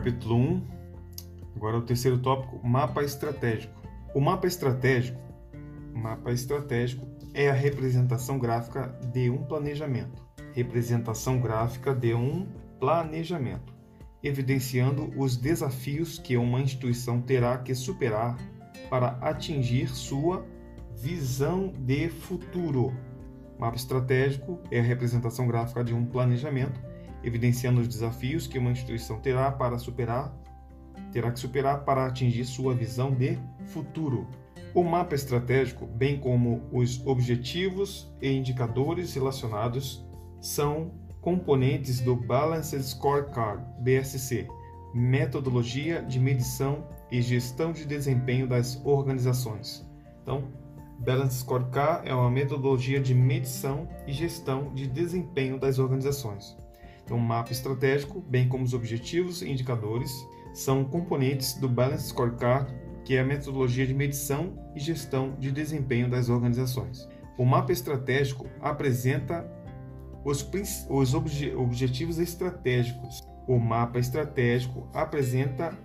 capítulo 1. Agora o terceiro tópico, mapa estratégico. O mapa estratégico, mapa estratégico é a representação gráfica de um planejamento. Representação gráfica de um planejamento, evidenciando os desafios que uma instituição terá que superar para atingir sua visão de futuro. Mapa estratégico é a representação gráfica de um planejamento, evidenciando os desafios que uma instituição terá para superar, terá que superar para atingir sua visão de futuro. O mapa estratégico, bem como os objetivos e indicadores relacionados, são componentes do Balanced Scorecard (BSC), metodologia de medição e gestão de desempenho das organizações. Então, Balance Scorecard é uma metodologia de medição e gestão de desempenho das organizações. Então, o mapa estratégico, bem como os objetivos e indicadores, são componentes do Balance Scorecard, que é a metodologia de medição e gestão de desempenho das organizações. O mapa estratégico apresenta os, os obje, objetivos estratégicos. O mapa estratégico apresenta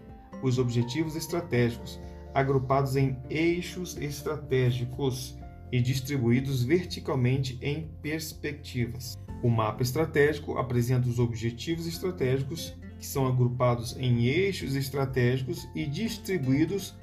os objetivos estratégicos, agrupados em eixos estratégicos e distribuídos verticalmente em perspectivas. O mapa estratégico apresenta os objetivos estratégicos, que são agrupados em eixos estratégicos e distribuídos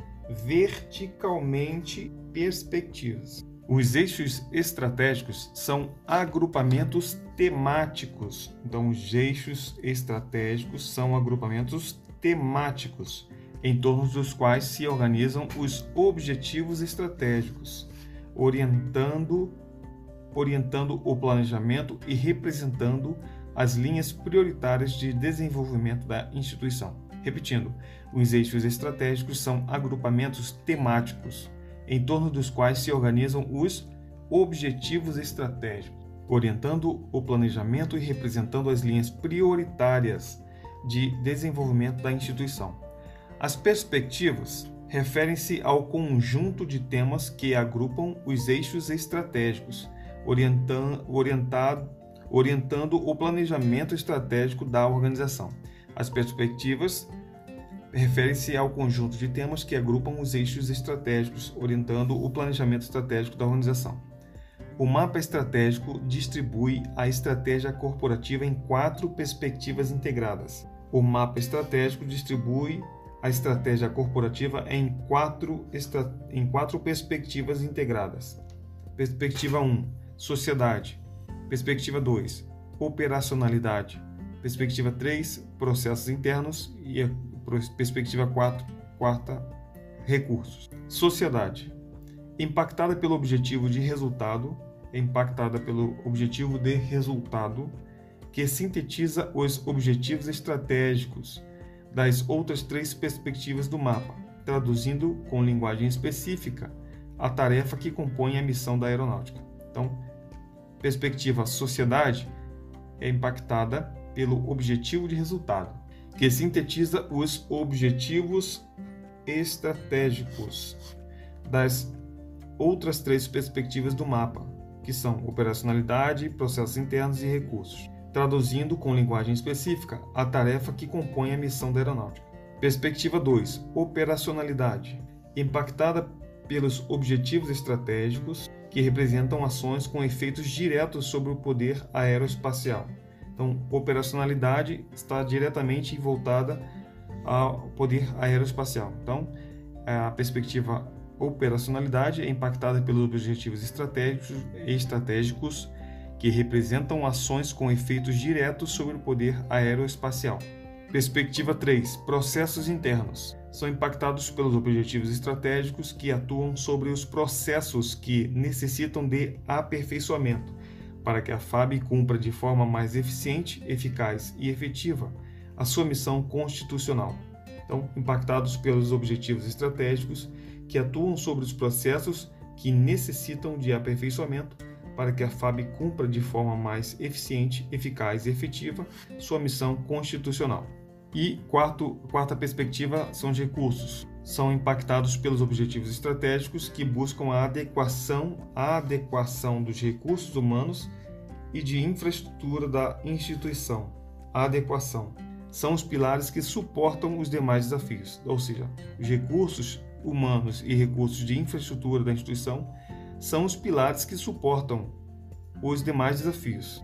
verticalmente perspectivas. Os eixos estratégicos são agrupamentos temáticos. Então, os eixos estratégicos são agrupamentos temáticos em torno dos quais se organizam os objetivos estratégicos, orientando, orientando o planejamento e representando as linhas prioritárias de desenvolvimento da instituição. Repetindo, os eixos estratégicos são agrupamentos temáticos em torno dos quais se organizam os objetivos estratégicos, orientando o planejamento e representando as linhas prioritárias de desenvolvimento da instituição. As perspectivas referem-se ao conjunto de temas que agrupam os eixos estratégicos, orientando, orientando o planejamento estratégico da organização. As perspectivas referem-se ao conjunto de temas que agrupam os eixos estratégicos, orientando o planejamento estratégico da organização. O mapa estratégico distribui a estratégia corporativa em quatro perspectivas integradas. O mapa estratégico distribui a estratégia corporativa em quatro, em quatro perspectivas integradas. Perspectiva 1: Sociedade. Perspectiva 2: Operacionalidade. Perspectiva 3: Processos internos. E perspectiva 4, quarta: Recursos. Sociedade. Impactada pelo objetivo de resultado, impactada pelo objetivo de resultado, que sintetiza os objetivos estratégicos das outras três perspectivas do mapa, traduzindo com linguagem específica a tarefa que compõe a missão da aeronáutica. Então, perspectiva sociedade é impactada pelo objetivo de resultado, que sintetiza os objetivos estratégicos das outras três perspectivas do mapa, que são operacionalidade, processos internos e recursos traduzindo com linguagem específica a tarefa que compõe a missão da aeronáutica. Perspectiva 2: Operacionalidade. Impactada pelos objetivos estratégicos que representam ações com efeitos diretos sobre o poder aeroespacial. Então, operacionalidade está diretamente voltada ao poder aeroespacial. Então, a perspectiva operacionalidade é impactada pelos objetivos estratégicos, estratégicos que representam ações com efeitos diretos sobre o poder aeroespacial. Perspectiva 3. Processos internos. São impactados pelos objetivos estratégicos que atuam sobre os processos que necessitam de aperfeiçoamento para que a FAB cumpra de forma mais eficiente, eficaz e efetiva a sua missão constitucional. Então, impactados pelos objetivos estratégicos que atuam sobre os processos que necessitam de aperfeiçoamento para que a FAB cumpra de forma mais eficiente, eficaz e efetiva sua missão constitucional. E quarto, quarta perspectiva são os recursos. São impactados pelos objetivos estratégicos que buscam a adequação, a adequação dos recursos humanos e de infraestrutura da instituição. A adequação. são os pilares que suportam os demais desafios, ou seja, os recursos humanos e recursos de infraestrutura da instituição são os pilares que suportam os demais desafios.